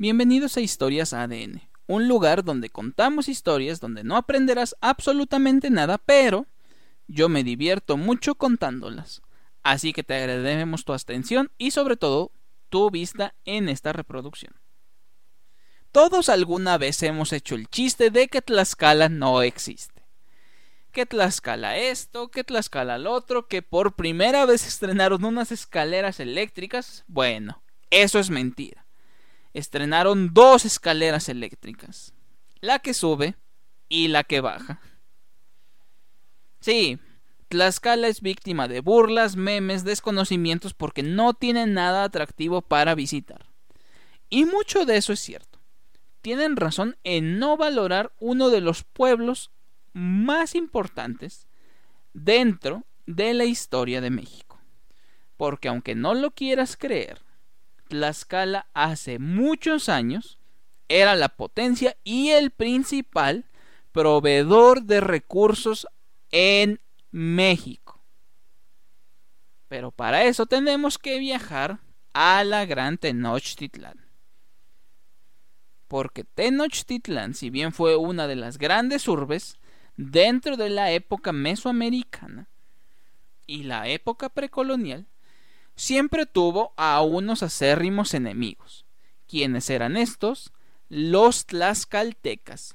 Bienvenidos a Historias ADN, un lugar donde contamos historias donde no aprenderás absolutamente nada, pero yo me divierto mucho contándolas. Así que te agradecemos tu atención y sobre todo tu vista en esta reproducción. Todos alguna vez hemos hecho el chiste de que Tlaxcala no existe. Que Tlaxcala esto, que Tlaxcala lo otro, que por primera vez estrenaron unas escaleras eléctricas. Bueno, eso es mentira estrenaron dos escaleras eléctricas, la que sube y la que baja. Sí, Tlaxcala es víctima de burlas, memes, desconocimientos porque no tiene nada atractivo para visitar. Y mucho de eso es cierto. Tienen razón en no valorar uno de los pueblos más importantes dentro de la historia de México. Porque aunque no lo quieras creer, Tlaxcala hace muchos años era la potencia y el principal proveedor de recursos en México. Pero para eso tenemos que viajar a la gran Tenochtitlán. Porque Tenochtitlán, si bien fue una de las grandes urbes dentro de la época mesoamericana y la época precolonial, siempre tuvo a unos acérrimos enemigos. ¿Quiénes eran estos? Los tlaxcaltecas.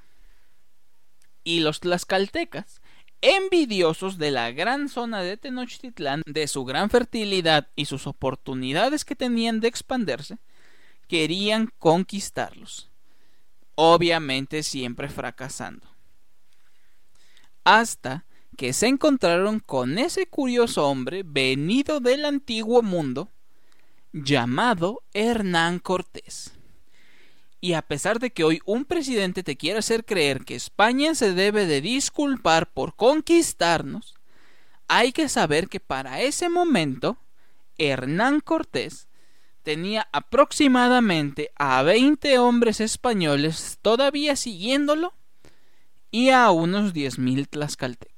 Y los tlaxcaltecas, envidiosos de la gran zona de Tenochtitlán, de su gran fertilidad y sus oportunidades que tenían de expandirse, querían conquistarlos. Obviamente siempre fracasando. Hasta que se encontraron con ese curioso hombre venido del antiguo mundo llamado Hernán Cortés. Y a pesar de que hoy un presidente te quiere hacer creer que España se debe de disculpar por conquistarnos, hay que saber que para ese momento Hernán Cortés tenía aproximadamente a 20 hombres españoles todavía siguiéndolo y a unos 10.000 tlaxcaltecas.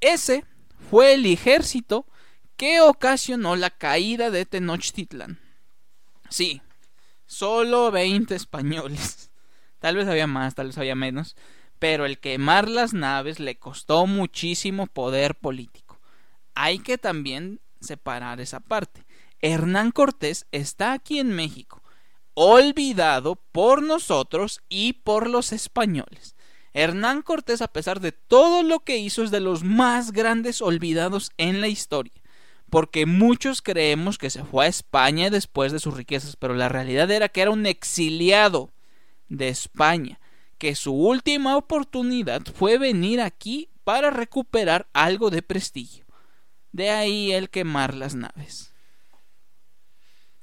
Ese fue el ejército que ocasionó la caída de Tenochtitlan. Sí, solo 20 españoles. Tal vez había más, tal vez había menos, pero el quemar las naves le costó muchísimo poder político. Hay que también separar esa parte. Hernán Cortés está aquí en México, olvidado por nosotros y por los españoles. Hernán Cortés, a pesar de todo lo que hizo, es de los más grandes olvidados en la historia. Porque muchos creemos que se fue a España después de sus riquezas, pero la realidad era que era un exiliado de España, que su última oportunidad fue venir aquí para recuperar algo de prestigio. De ahí el quemar las naves.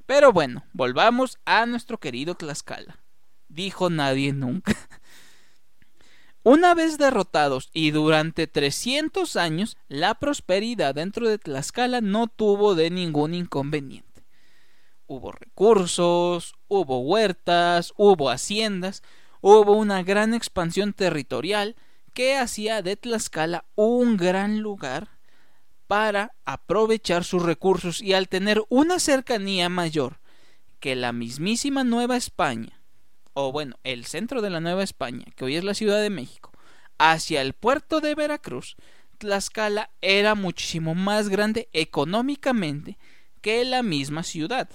Pero bueno, volvamos a nuestro querido Tlaxcala. Dijo nadie nunca. Una vez derrotados y durante 300 años, la prosperidad dentro de Tlaxcala no tuvo de ningún inconveniente. Hubo recursos, hubo huertas, hubo haciendas, hubo una gran expansión territorial que hacía de Tlaxcala un gran lugar para aprovechar sus recursos y al tener una cercanía mayor que la mismísima Nueva España o bueno, el centro de la Nueva España, que hoy es la Ciudad de México, hacia el puerto de Veracruz, Tlaxcala era muchísimo más grande económicamente que la misma ciudad.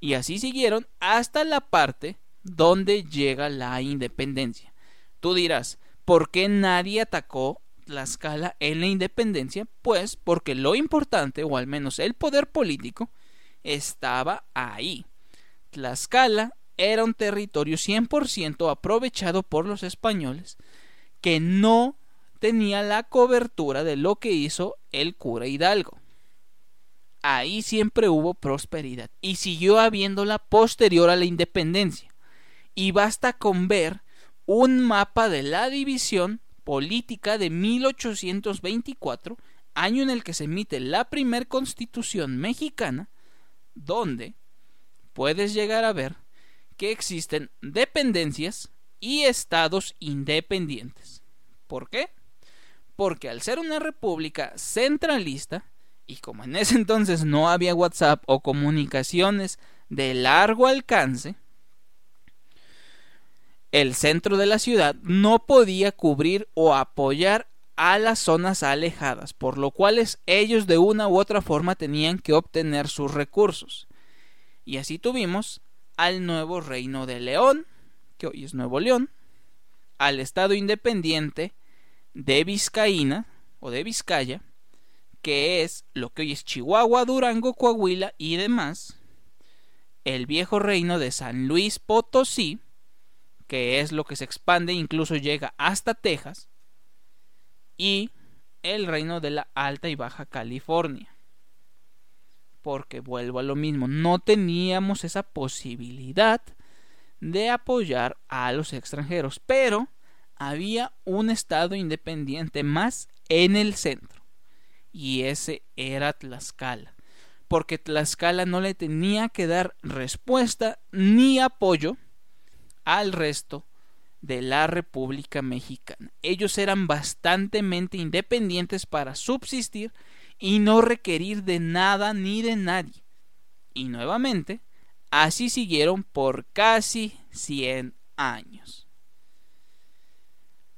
Y así siguieron hasta la parte donde llega la independencia. Tú dirás, ¿por qué nadie atacó Tlaxcala en la independencia? Pues porque lo importante, o al menos el poder político, estaba ahí. Tlaxcala era un territorio 100% aprovechado por los españoles que no tenía la cobertura de lo que hizo el cura Hidalgo. Ahí siempre hubo prosperidad y siguió habiéndola posterior a la independencia. Y basta con ver un mapa de la división política de 1824, año en el que se emite la primer constitución mexicana, donde puedes llegar a ver que existen dependencias y estados independientes. ¿Por qué? Porque al ser una república centralista, y como en ese entonces no había WhatsApp o comunicaciones de largo alcance, el centro de la ciudad no podía cubrir o apoyar a las zonas alejadas, por lo cual ellos de una u otra forma tenían que obtener sus recursos. Y así tuvimos al nuevo reino de León, que hoy es Nuevo León, al estado independiente de Vizcaína o de Vizcaya, que es lo que hoy es Chihuahua, Durango, Coahuila y demás, el viejo reino de San Luis Potosí, que es lo que se expande e incluso llega hasta Texas, y el reino de la Alta y Baja California. Porque vuelvo a lo mismo, no teníamos esa posibilidad de apoyar a los extranjeros, pero había un estado independiente más en el centro, y ese era Tlaxcala, porque Tlaxcala no le tenía que dar respuesta ni apoyo al resto de la República Mexicana. Ellos eran bastantemente independientes para subsistir y no requerir de nada ni de nadie. Y nuevamente, así siguieron por casi 100 años.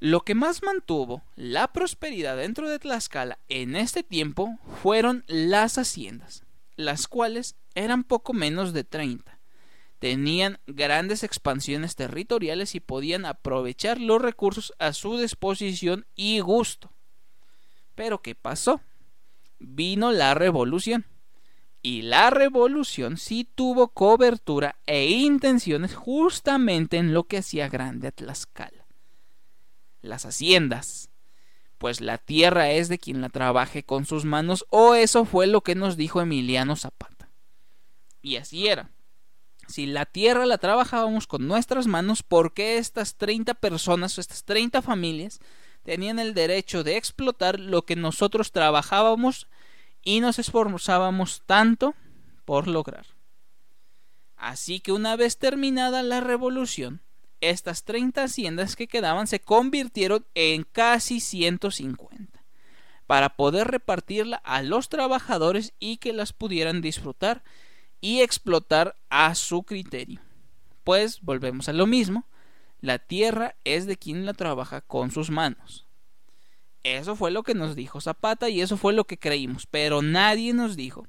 Lo que más mantuvo la prosperidad dentro de Tlaxcala en este tiempo fueron las haciendas, las cuales eran poco menos de 30 tenían grandes expansiones territoriales y podían aprovechar los recursos a su disposición y gusto. Pero ¿qué pasó? Vino la revolución. Y la revolución sí tuvo cobertura e intenciones justamente en lo que hacía grande a Tlaxcala. Las haciendas. Pues la tierra es de quien la trabaje con sus manos, o eso fue lo que nos dijo Emiliano Zapata. Y así era. Si la tierra la trabajábamos con nuestras manos, ¿por qué estas 30 personas o estas 30 familias tenían el derecho de explotar lo que nosotros trabajábamos y nos esforzábamos tanto por lograr? Así que una vez terminada la revolución, estas 30 haciendas que quedaban se convirtieron en casi 150 para poder repartirla a los trabajadores y que las pudieran disfrutar y explotar a su criterio. Pues volvemos a lo mismo, la tierra es de quien la trabaja con sus manos. Eso fue lo que nos dijo Zapata y eso fue lo que creímos, pero nadie nos dijo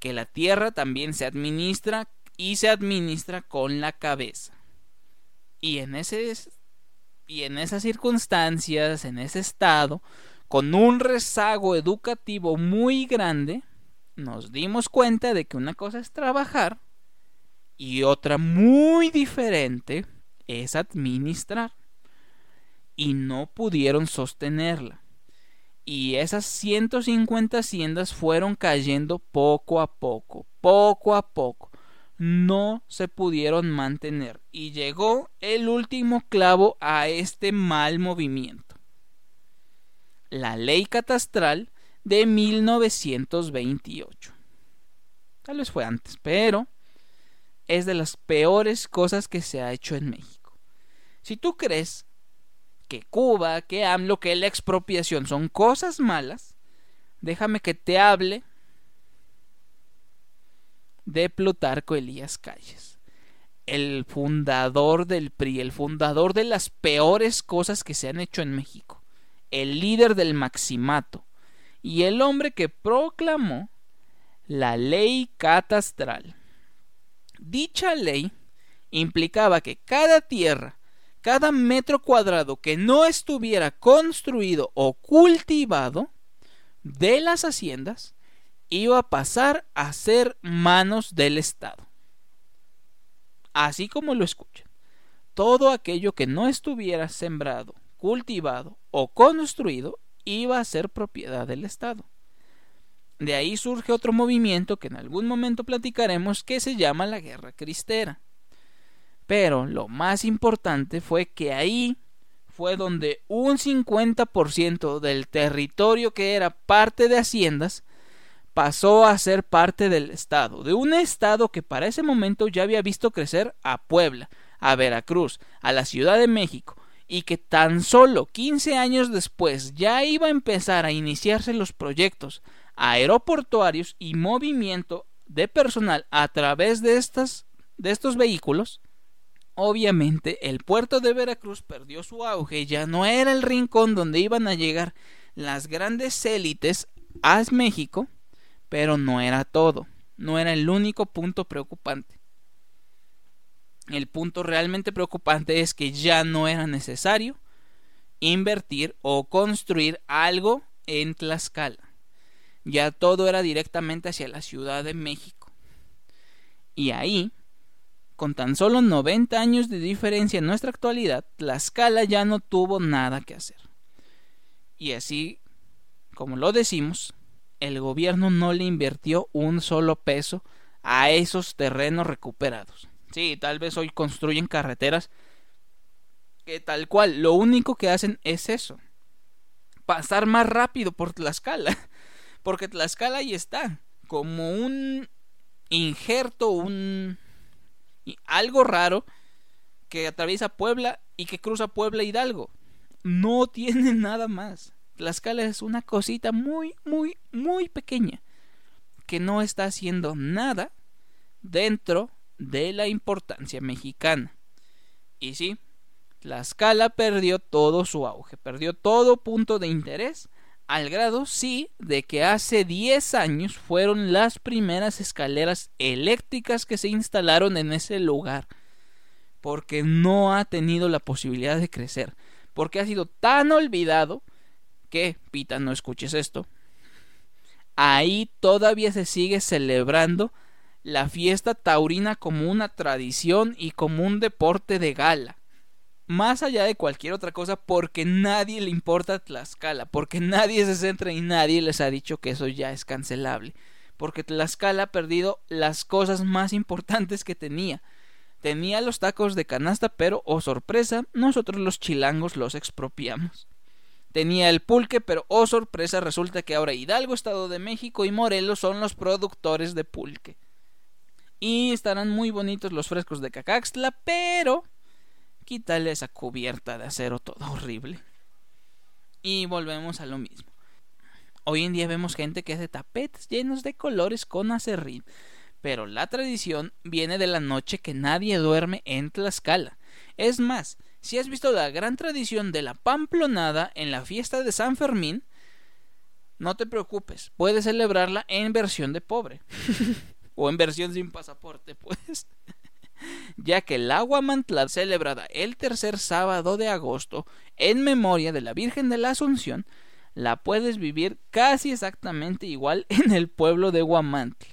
que la tierra también se administra y se administra con la cabeza. Y en ese y en esas circunstancias, en ese estado, con un rezago educativo muy grande, nos dimos cuenta de que una cosa es trabajar y otra muy diferente es administrar. Y no pudieron sostenerla. Y esas 150 haciendas fueron cayendo poco a poco, poco a poco. No se pudieron mantener. Y llegó el último clavo a este mal movimiento. La ley catastral de 1928. Tal vez fue antes, pero es de las peores cosas que se ha hecho en México. Si tú crees que Cuba, que AMLO, que la expropiación son cosas malas, déjame que te hable de Plutarco Elías Calles, el fundador del PRI, el fundador de las peores cosas que se han hecho en México, el líder del maximato, y el hombre que proclamó la ley catastral. Dicha ley implicaba que cada tierra, cada metro cuadrado que no estuviera construido o cultivado de las haciendas iba a pasar a ser manos del Estado. Así como lo escuchan, todo aquello que no estuviera sembrado, cultivado o construido iba a ser propiedad del Estado. De ahí surge otro movimiento que en algún momento platicaremos que se llama la Guerra Cristera. Pero lo más importante fue que ahí fue donde un 50% del territorio que era parte de haciendas pasó a ser parte del Estado, de un Estado que para ese momento ya había visto crecer a Puebla, a Veracruz, a la Ciudad de México, y que tan solo 15 años después ya iba a empezar a iniciarse los proyectos aeroportuarios y movimiento de personal a través de, estas, de estos vehículos, obviamente el puerto de Veracruz perdió su auge, ya no era el rincón donde iban a llegar las grandes élites a México, pero no era todo, no era el único punto preocupante. El punto realmente preocupante es que ya no era necesario invertir o construir algo en Tlaxcala. Ya todo era directamente hacia la Ciudad de México. Y ahí, con tan solo 90 años de diferencia en nuestra actualidad, Tlaxcala ya no tuvo nada que hacer. Y así, como lo decimos, el gobierno no le invirtió un solo peso a esos terrenos recuperados. Sí, tal vez hoy construyen carreteras que tal cual, lo único que hacen es eso. Pasar más rápido por Tlaxcala. Porque Tlaxcala ahí está. Como un injerto, un... algo raro que atraviesa Puebla y que cruza Puebla Hidalgo. No tiene nada más. Tlaxcala es una cosita muy, muy, muy pequeña. Que no está haciendo nada dentro de la importancia mexicana. Y sí, Tlaxcala perdió todo su auge, perdió todo punto de interés, al grado sí de que hace 10 años fueron las primeras escaleras eléctricas que se instalaron en ese lugar, porque no ha tenido la posibilidad de crecer, porque ha sido tan olvidado que, Pita, no escuches esto, ahí todavía se sigue celebrando la fiesta taurina como una tradición y como un deporte de gala. Más allá de cualquier otra cosa, porque nadie le importa Tlaxcala, porque nadie se centra y nadie les ha dicho que eso ya es cancelable, porque Tlaxcala ha perdido las cosas más importantes que tenía. Tenía los tacos de canasta, pero, oh sorpresa, nosotros los chilangos los expropiamos. Tenía el pulque, pero, oh sorpresa, resulta que ahora Hidalgo, Estado de México y Morelos son los productores de pulque. Y estarán muy bonitos los frescos de Cacaxtla, pero quítale esa cubierta de acero todo horrible. Y volvemos a lo mismo. Hoy en día vemos gente que hace tapetes llenos de colores con acerrín, pero la tradición viene de la noche que nadie duerme en Tlaxcala. Es más, si has visto la gran tradición de la pamplonada en la fiesta de San Fermín, no te preocupes, puedes celebrarla en versión de pobre. o en versión sin pasaporte, pues. Ya que el agua mantlar celebrada el tercer sábado de agosto en memoria de la Virgen de la Asunción, la puedes vivir casi exactamente igual en el pueblo de Guamantla.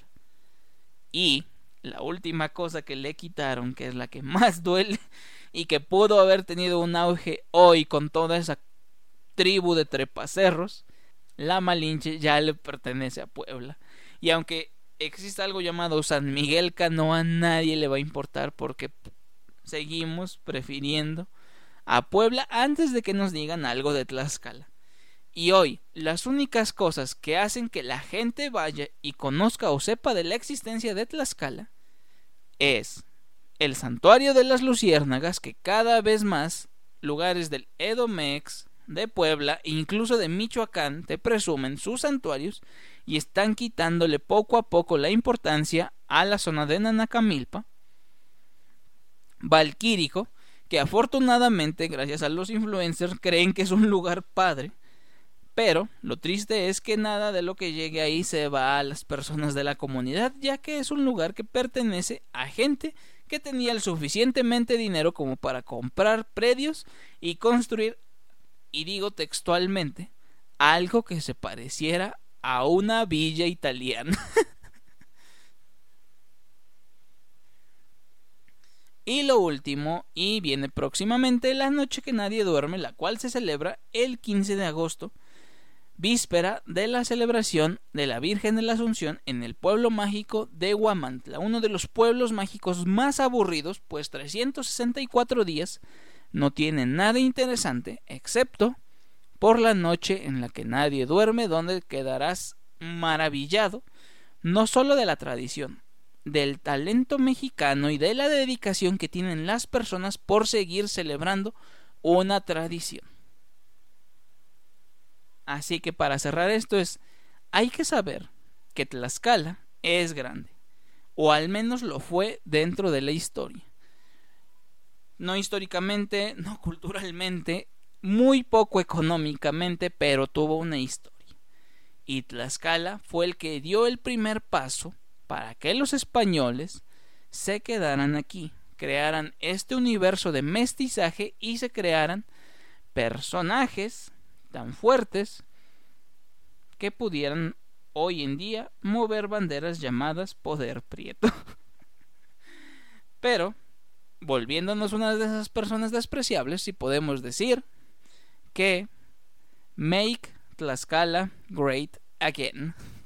Y la última cosa que le quitaron, que es la que más duele y que pudo haber tenido un auge hoy con toda esa tribu de trepacerros, la Malinche ya le pertenece a Puebla. Y aunque existe algo llamado San Miguel Canoa, nadie le va a importar porque seguimos prefiriendo a Puebla antes de que nos digan algo de Tlaxcala. Y hoy, las únicas cosas que hacen que la gente vaya y conozca o sepa de la existencia de Tlaxcala es el santuario de las luciérnagas que cada vez más lugares del Edomex, de Puebla e incluso de Michoacán te presumen sus santuarios y están quitándole poco a poco la importancia a la zona de Nanacamilpa, Valquírico, que afortunadamente, gracias a los influencers, creen que es un lugar padre, pero lo triste es que nada de lo que llegue ahí se va a las personas de la comunidad, ya que es un lugar que pertenece a gente que tenía el suficientemente dinero como para comprar predios y construir, y digo textualmente, algo que se pareciera a una villa italiana. y lo último, y viene próximamente la noche que nadie duerme, la cual se celebra el 15 de agosto, víspera de la celebración de la Virgen de la Asunción en el pueblo mágico de Huamantla, uno de los pueblos mágicos más aburridos, pues 364 días no tienen nada interesante, excepto por la noche en la que nadie duerme, donde quedarás maravillado no solo de la tradición, del talento mexicano y de la dedicación que tienen las personas por seguir celebrando una tradición. Así que para cerrar esto es, hay que saber que Tlaxcala es grande, o al menos lo fue dentro de la historia. No históricamente, no culturalmente, muy poco económicamente, pero tuvo una historia. Y Tlaxcala fue el que dio el primer paso para que los españoles se quedaran aquí, crearan este universo de mestizaje y se crearan personajes tan fuertes que pudieran hoy en día mover banderas llamadas poder prieto. Pero, volviéndonos una de esas personas despreciables, si podemos decir que make Tlaxcala great again.